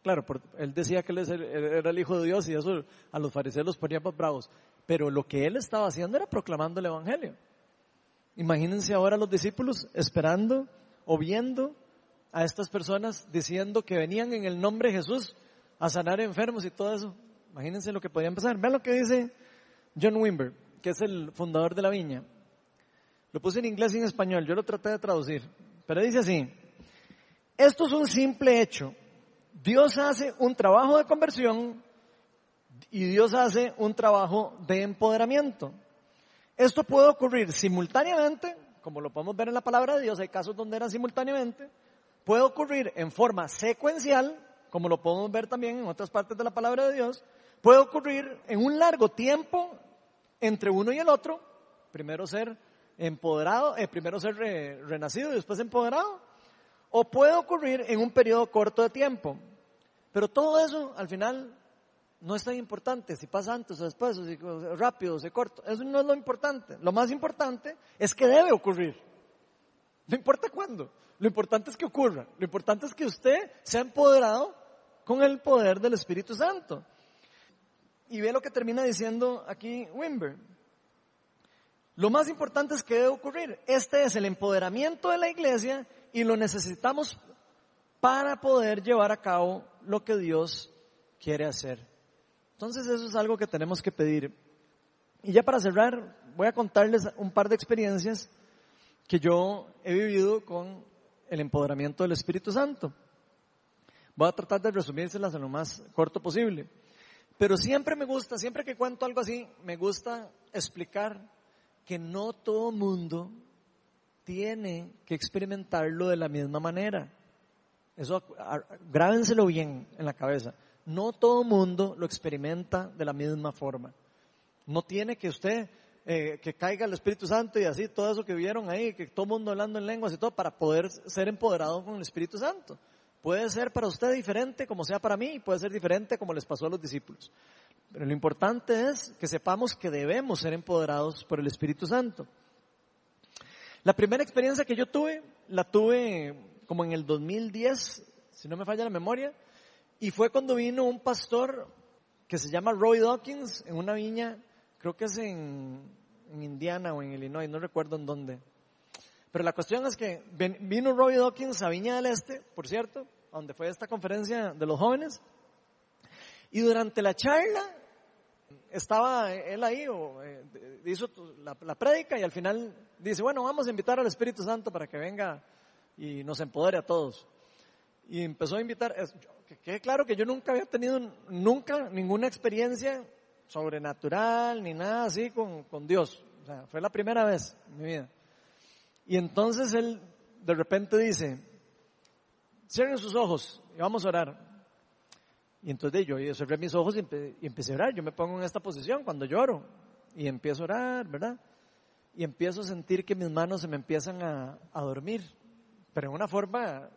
Claro, él decía que él era el Hijo de Dios y eso a los fariseos los ponía más bravos. Pero lo que él estaba haciendo era proclamando el Evangelio. Imagínense ahora los discípulos esperando o viendo a estas personas diciendo que venían en el nombre de Jesús a sanar enfermos y todo eso. Imagínense lo que podía pasar. Vean lo que dice John Wimber, que es el fundador de la viña. Lo puse en inglés y en español, yo lo traté de traducir, pero dice así, esto es un simple hecho. Dios hace un trabajo de conversión y Dios hace un trabajo de empoderamiento. Esto puede ocurrir simultáneamente, como lo podemos ver en la palabra de Dios, hay casos donde era simultáneamente, puede ocurrir en forma secuencial, como lo podemos ver también en otras partes de la palabra de Dios, puede ocurrir en un largo tiempo entre uno y el otro, primero ser empoderado, eh, primero ser renacido y después empoderado, o puede ocurrir en un periodo corto de tiempo. Pero todo eso al final no es tan importante si pasa antes o después, o si rápido o se corto. Eso no es lo importante. Lo más importante es que debe ocurrir. No importa cuándo. Lo importante es que ocurra. Lo importante es que usted sea empoderado con el poder del Espíritu Santo. Y ve lo que termina diciendo aquí Wimber. Lo más importante es que debe ocurrir. Este es el empoderamiento de la iglesia y lo necesitamos para poder llevar a cabo lo que Dios quiere hacer. Entonces eso es algo que tenemos que pedir. Y ya para cerrar, voy a contarles un par de experiencias que yo he vivido con el empoderamiento del Espíritu Santo. Voy a tratar de resumírselas en lo más corto posible. Pero siempre me gusta, siempre que cuento algo así, me gusta explicar que no todo mundo tiene que experimentarlo de la misma manera. Eso grábenselo bien en la cabeza. No todo mundo lo experimenta de la misma forma. No tiene que usted eh, que caiga el Espíritu Santo y así todo eso que vieron ahí, que todo mundo hablando en lenguas y todo para poder ser empoderado con el Espíritu Santo. Puede ser para usted diferente como sea para mí y puede ser diferente como les pasó a los discípulos. Pero lo importante es que sepamos que debemos ser empoderados por el Espíritu Santo. La primera experiencia que yo tuve, la tuve como en el 2010, si no me falla la memoria, y fue cuando vino un pastor que se llama Roy Dawkins en una viña, creo que es en, en Indiana o en Illinois, no recuerdo en dónde. Pero la cuestión es que vino Roy Dawkins a Viña del Este, por cierto, donde fue esta conferencia de los jóvenes, y durante la charla estaba él ahí, o, eh, hizo la, la prédica y al final dice, bueno, vamos a invitar al Espíritu Santo para que venga y nos empodere a todos. Y empezó a invitar, que quede claro que yo nunca había tenido, nunca ninguna experiencia sobrenatural ni nada así con, con Dios. Fue la primera vez en mi vida. Y entonces él de repente dice, cierren sus ojos y vamos a orar. Y entonces yo, yo cerré mis ojos y, empecé a orar. Yo me pongo en esta posición cuando lloro y empiezo a orar, ¿verdad? Y empiezo a sentir que mis manos se me empiezan a, a dormir, pero en una forma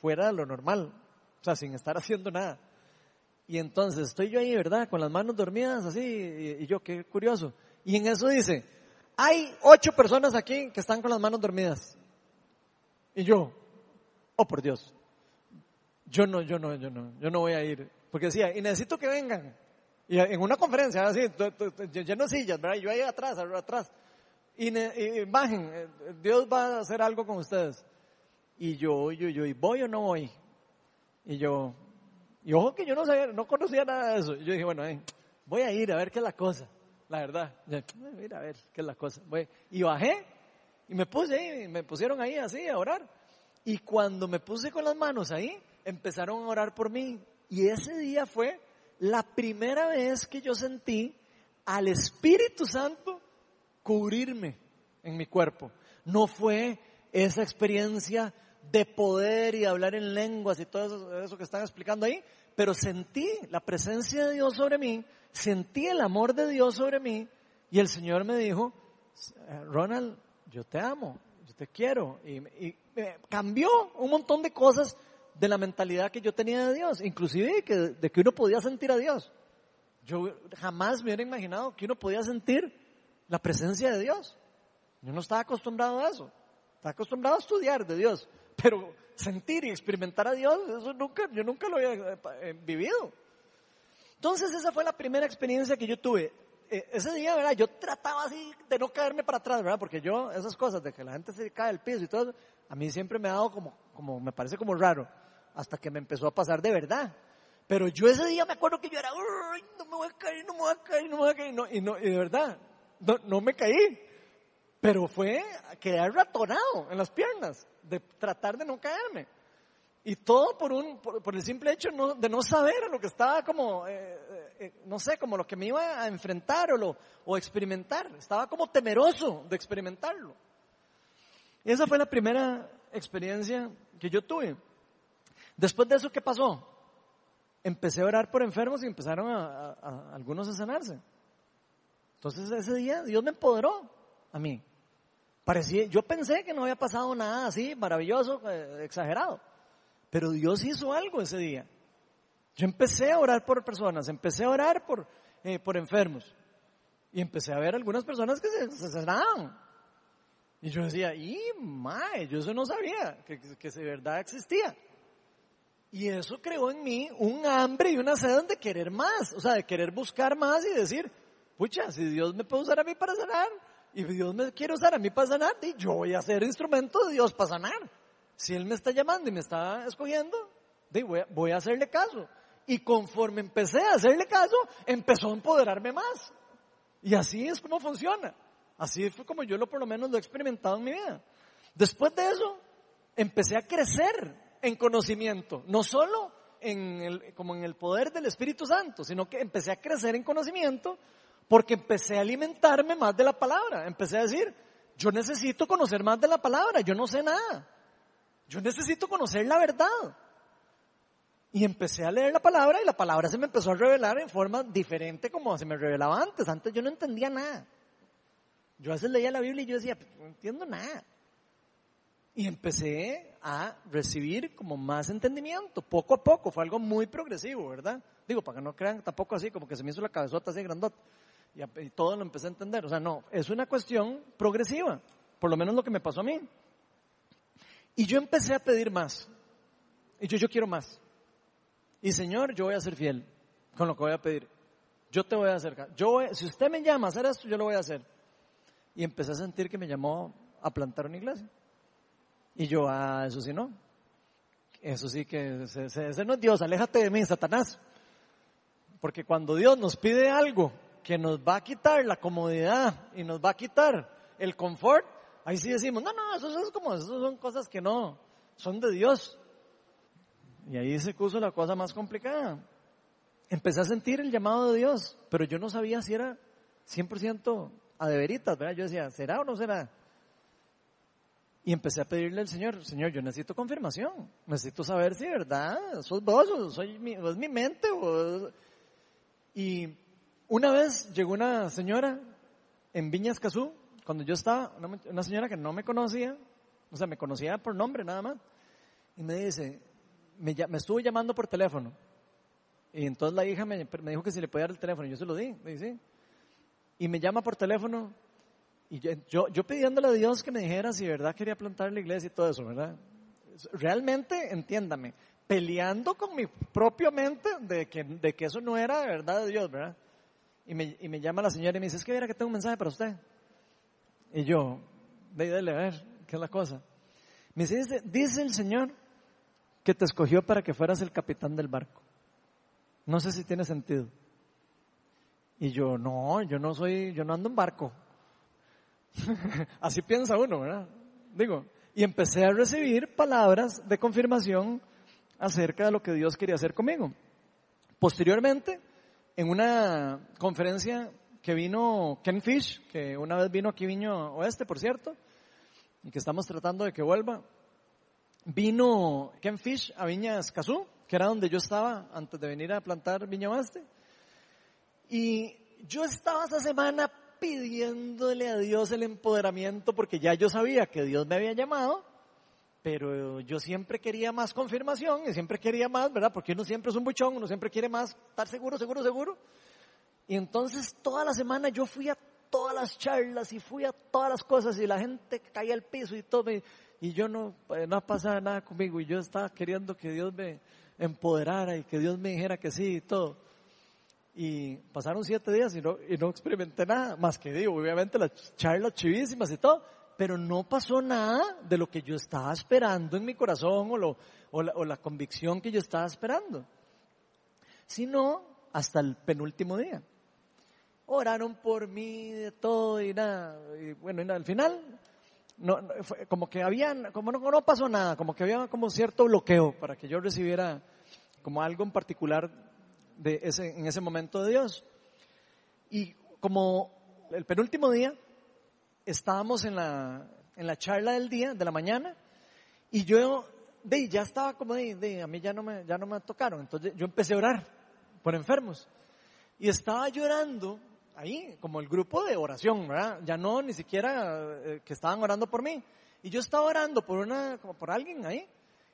fuera de lo normal, o sea, sin estar haciendo nada. Y entonces estoy yo ahí, ¿verdad? Con las manos dormidas así, y, y yo, qué curioso. Y en eso dice, hay ocho personas aquí que están con las manos dormidas. Y yo, oh por Dios, yo no, yo no, yo no, yo no voy a ir. Porque decía, y necesito que vengan. Y en una conferencia, así, lleno sillas, ¿verdad? Y yo ahí atrás, atrás. Y, bajen, eh, Dios va a hacer algo con ustedes. Y yo, yo, yo, ¿y voy o no voy? Y yo, y ojo que yo no sabía, no conocía nada de eso. yo dije, bueno, voy a ir a ver qué es la cosa, la verdad. ir a ver qué es la cosa. Voy. Y bajé y me puse ahí, me pusieron ahí así a orar. Y cuando me puse con las manos ahí, empezaron a orar por mí y ese día fue la primera vez que yo sentí al Espíritu Santo cubrirme en mi cuerpo. No fue esa experiencia de poder y hablar en lenguas y todo eso, que están explicando ahí, pero sentí la presencia de Dios sobre mí, sentí el amor de Dios sobre mí y el Señor me dijo, Ronald, yo te amo, yo te quiero. Y, y cambió un montón de cosas de la mentalidad que yo tenía de Dios, inclusive de que uno podía sentir a Dios. Yo jamás me hubiera imaginado que uno podía sentir la presencia de Dios. Yo no estaba acostumbrado a eso. Estaba acostumbrado a estudiar de Dios, pero sentir y experimentar a Dios, eso nunca, yo nunca lo había eh, vivido. Entonces esa fue la primera experiencia que yo tuve. Eh, ese día, ¿verdad? Yo trataba así de no caerme para atrás, ¿verdad? Porque yo, esas cosas de que la gente se cae del piso y todo, a mí siempre me ha dado como, como, me parece como raro hasta que me empezó a pasar de verdad. Pero yo ese día me acuerdo que yo era, no me voy a caer, no me voy a caer, no me voy a caer. y, no, y de verdad, no, no, me caí. Pero fue quedar ratonado en las piernas, de tratar de no caerme. Y todo por, un, por, el simple hecho de no saber lo que estaba como, eh, eh, no sé, como lo que me iba a enfrentar o, lo, o experimentar. Estaba como temeroso de experimentarlo. Y esa fue la primera experiencia que yo tuve. Después de eso, ¿qué pasó? Empecé a orar por enfermos y empezaron a, algunos a sanarse. Entonces ese día Dios me empoderó a mí. Parecía, yo pensé que no había pasado nada así maravilloso, eh, exagerado. Pero Dios hizo algo ese día. Yo empecé a orar por personas, empecé a orar por, eh, por enfermos. Y empecé a ver algunas personas que se, se sanaban. Y yo decía, y mae, yo eso no sabía, que, que de verdad existía. Y eso creó en mí un hambre y una sed de querer más, o sea, de querer buscar más y decir, pucha, si Dios me puede usar a mí para sanar, y Dios me quiere usar a mí para sanar, y yo voy a ser instrumento de Dios para sanar. Si Él me está llamando y me está escogiendo, voy, a, voy a hacerle caso. Y conforme empecé a hacerle caso, empezó a empoderarme más. Y así es como funciona. Así fue como yo lo por lo menos lo he experimentado en mi vida. Después de eso, empecé a crecer en conocimiento, no solo en el, como en el poder del Espíritu Santo, sino que empecé a crecer en conocimiento porque empecé a alimentarme más de la palabra. Empecé a decir, yo necesito conocer más de la palabra, yo no sé nada. Yo necesito conocer la verdad. Y empecé a leer la palabra y la palabra se me empezó a revelar en forma diferente como se me revelaba antes. Antes yo no entendía nada. Yo a veces leía la Biblia y yo decía, pues, no entiendo nada. Y empecé a recibir como más entendimiento, poco a poco, fue algo muy progresivo, ¿verdad? Digo, para que no crean tampoco así, como que se me hizo la cabezota así grandota. Y, todo lo empecé a entender. O sea, no, es una cuestión progresiva, por lo menos lo que me pasó a mí. Y yo empecé a pedir más. Y yo, yo quiero más. Y Señor, yo voy a ser fiel con lo que voy a pedir. Yo te voy a acercar. Yo si usted me llama a hacer esto, yo lo voy a hacer y empecé a sentir que me llamó a plantar una iglesia. Y yo, ah, eso sí no. Eso sí que ese, no es Dios, aléjate de mí, Satanás. Porque cuando Dios nos pide algo que nos va a quitar la comodidad y nos va a quitar el confort, ahí sí decimos, no, no, eso, es como, eso son cosas que no, son de Dios. Y ahí se puso la cosa más complicada. Empecé a sentir el llamado de Dios, pero yo no sabía si era 100% a de veritas, ¿verdad? Yo decía, ¿será o no será? Y empecé a pedirle al Señor, Señor, yo necesito confirmación, necesito saber si, ¿verdad? Sos vos, o soy mi, es mi mente. Y una vez llegó una señora en Viñas Casú, cuando yo estaba, una, señora que no me conocía, o sea, me conocía por nombre nada más, y me dice, me, me estuvo llamando por teléfono. Y entonces la hija me, me, dijo que si le podía dar el teléfono, yo se lo di, y me llama por teléfono y yo, yo, pidiéndole a Dios que me dijera si verdad quería plantar la iglesia y todo eso, ¿verdad? Realmente, entiéndame, peleando con mi propia mente de que, de que eso no era verdad de Dios, ¿verdad? Y me, y me llama la señora y me dice, es que mira que tengo un mensaje para usted. Y yo, de dale a ver, ¿qué es la cosa? Me dice, dice el Señor que te escogió para que fueras el capitán del barco. No sé si tiene sentido. Y yo, no, yo no soy, yo no ando en barco. Así piensa uno, ¿verdad? Digo, y empecé a recibir palabras de confirmación acerca de lo que Dios quería hacer conmigo. Posteriormente, en una conferencia que vino Ken Fish, que una vez vino aquí Viño Oeste, por cierto, y que estamos tratando de que vuelva, vino Ken Fish a Viña Escazú, que era donde yo estaba antes de venir a plantar Viña Oeste, y yo estaba esa semana pidiéndole a Dios el empoderamiento porque ya yo sabía que Dios me había llamado, pero yo siempre quería más confirmación y siempre quería más, ¿verdad? Porque uno siempre es un buchón, uno siempre quiere más, estar seguro, seguro, seguro. Y entonces toda la semana yo fui a todas las charlas y fui a todas las cosas y la gente caía al piso y todo, y yo no, pues, no pasaba nada conmigo y yo estaba queriendo que Dios me empoderara y que Dios me dijera que sí y todo. Y pasaron siete días y no, y no experimenté nada, más que digo, obviamente las charlas chivísimas y todo, pero no pasó nada de lo que yo estaba esperando en mi corazón o, lo, o, la, o la convicción que yo estaba esperando, sino hasta el penúltimo día. Oraron por mí de todo y nada, y bueno, y al final, no, como que habían, como no, no pasó nada, como que había como cierto bloqueo para que yo recibiera como algo en particular de ese, en ese momento de Dios. Y como el penúltimo día, estábamos en la, en la charla del día, de la mañana, y yo de, ya estaba como de, a mí ya no, me, ya no me tocaron, entonces yo empecé a orar por enfermos. Y estaba llorando ahí, como el grupo de oración, ¿verdad? Ya no ni siquiera eh, que estaban orando por mí. Y yo estaba orando por una, como por alguien ahí,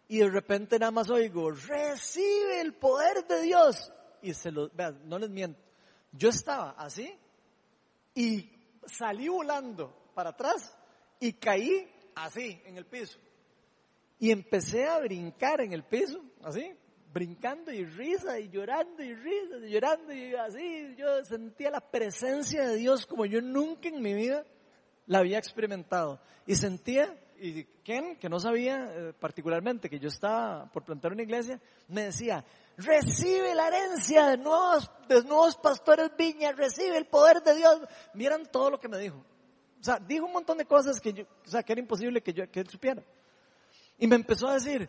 y de repente nada más oigo, recibe el poder de Dios. Y se lo, vean, no les miento, yo estaba así y salí volando para atrás y caí así en el piso. Y empecé a brincar en el piso, así, brincando y risa y llorando y risa y llorando y así. Yo sentía la presencia de Dios como yo nunca en mi vida la había experimentado. Y sentía, y Ken, que no sabía eh, particularmente que yo estaba por plantar una iglesia, me decía, recibe la herencia de nuevos, de nuevos pastores viña, recibe el poder de Dios. Miran todo lo que me dijo. O sea, dijo un montón de cosas que yo, o sea, que era imposible que yo, que él supiera. Y me empezó a decir,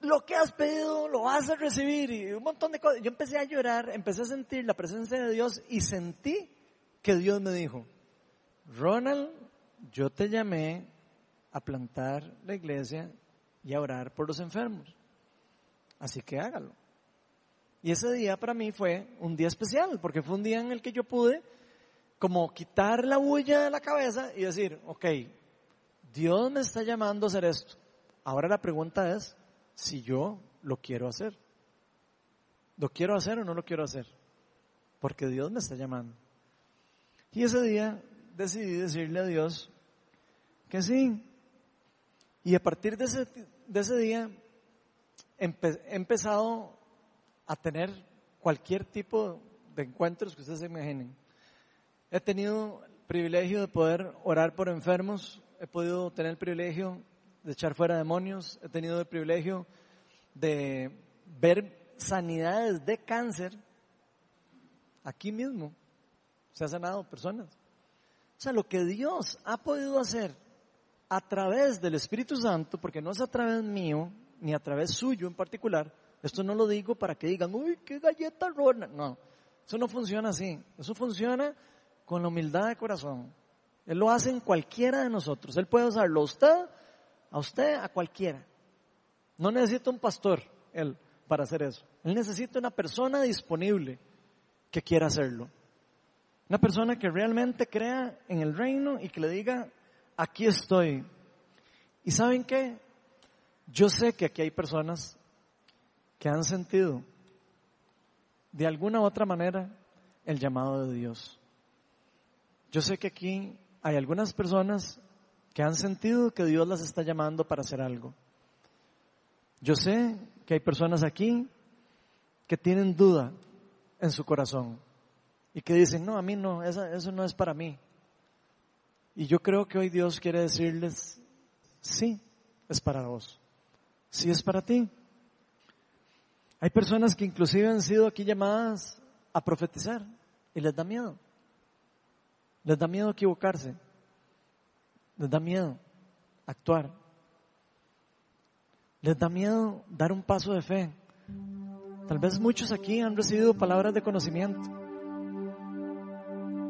lo que has pedido lo vas a recibir y un montón de cosas. Yo empecé a llorar, empecé a sentir la presencia de Dios y sentí que Dios me dijo, Ronald, yo te llamé a plantar la iglesia y a orar por los enfermos. Así que hágalo. Y ese día para mí fue un día especial, porque fue un día en el que yo pude como quitar la bulla de la cabeza y decir, ok, Dios me está llamando a hacer esto. Ahora la pregunta es si yo lo quiero hacer. ¿Lo quiero hacer o no lo quiero hacer? Porque Dios me está llamando. Y ese día decidí decirle a Dios que sí. Y a partir de ese, día he empezado a tener cualquier tipo de encuentros que ustedes se imaginen. He tenido el privilegio de poder orar por enfermos, he podido tener el privilegio de echar fuera demonios, he tenido el privilegio de ver sanidades de cáncer aquí mismo. Se han sanado personas. O sea, lo que Dios ha podido hacer a través del Espíritu Santo, porque no es a través mío, ni a través suyo en particular, esto no lo digo para que digan, uy, qué galleta rona. No, eso no funciona así. Eso funciona con la humildad de corazón. Él lo hace en cualquiera de nosotros. Él puede usarlo a usted a usted, a cualquiera. No necesita un pastor, él, para hacer eso. Él necesita una persona disponible que quiera hacerlo. Una persona que realmente crea en el reino y que le diga, aquí estoy. ¿Y saben qué? Yo sé que aquí hay personas que han sentido de alguna u otra manera el llamado de Dios. Yo sé que aquí hay algunas personas que han sentido que Dios las está llamando para hacer algo. Yo sé que hay personas aquí que tienen duda en su corazón y que dicen, no, a mí no, eso, no es para mí. Y yo creo que hoy Dios quiere decirles, sí, es para vos, sí es para ti. Hay personas que inclusive han sido aquí llamadas a profetizar y les da miedo. Les da miedo equivocarse. Les da miedo actuar. Les da miedo dar un paso de fe. Tal vez muchos aquí han recibido palabras de conocimiento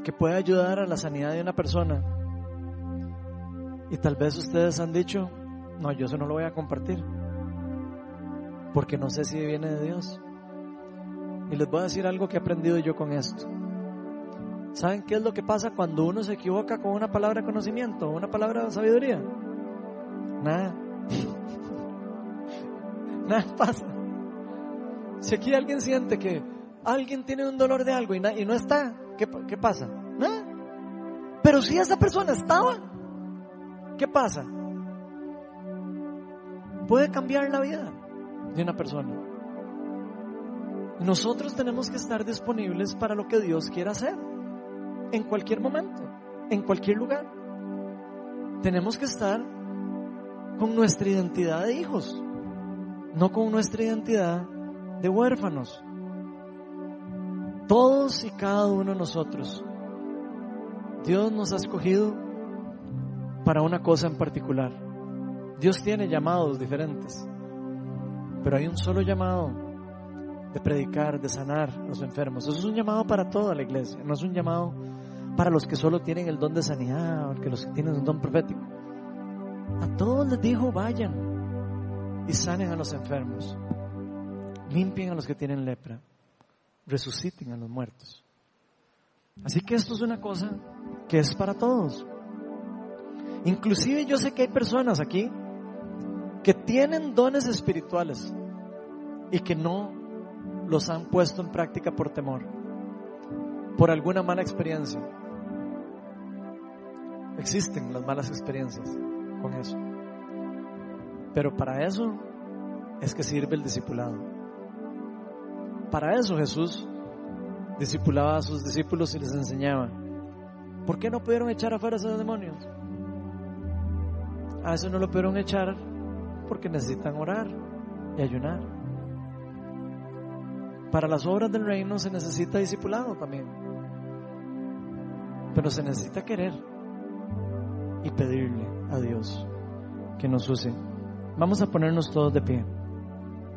que puede ayudar a la sanidad de una persona. Y tal vez ustedes han dicho, no, yo eso no lo voy a compartir, porque no sé si viene de Dios. Y les voy a decir algo que he aprendido yo con esto. ¿Saben qué es lo que pasa cuando uno se equivoca con una palabra de conocimiento una palabra de sabiduría? Nada. Nada pasa. Si aquí alguien siente que alguien tiene un dolor de algo y, no está, ¿qué, ¿qué, pasa? Nada. Pero si esa persona estaba, ¿qué pasa? Puede cambiar la vida de una persona. Nosotros tenemos que estar disponibles para lo que Dios quiera hacer en cualquier momento, en cualquier lugar. Tenemos que estar con nuestra identidad de hijos, no con nuestra identidad de huérfanos. Todos y cada uno de nosotros, Dios nos ha escogido para una cosa en particular. Dios tiene llamados diferentes, pero hay un solo llamado de predicar, de sanar a los enfermos. Eso es un llamado para toda la iglesia, no es un llamado para los que solo tienen el don de sanidad, que los que tienen un don profético. A todos les dijo, vayan y sanen a los enfermos, limpien a los que tienen lepra, resuciten a los muertos. Así que esto es una cosa que es para todos. Inclusive yo sé que hay personas aquí que tienen dones espirituales y que no los han puesto en práctica por temor, por alguna mala experiencia. Existen las malas experiencias con eso. Pero para eso es que sirve el discipulado. Para eso Jesús discipulaba a sus discípulos y les enseñaba. ¿Por qué no pudieron echar afuera a esos demonios? A eso no lo pudieron echar porque necesitan orar y ayunar. Para las obras del reino se necesita discipulado también. Pero se necesita querer y pedirle a Dios que nos use. Vamos a ponernos todos de pie.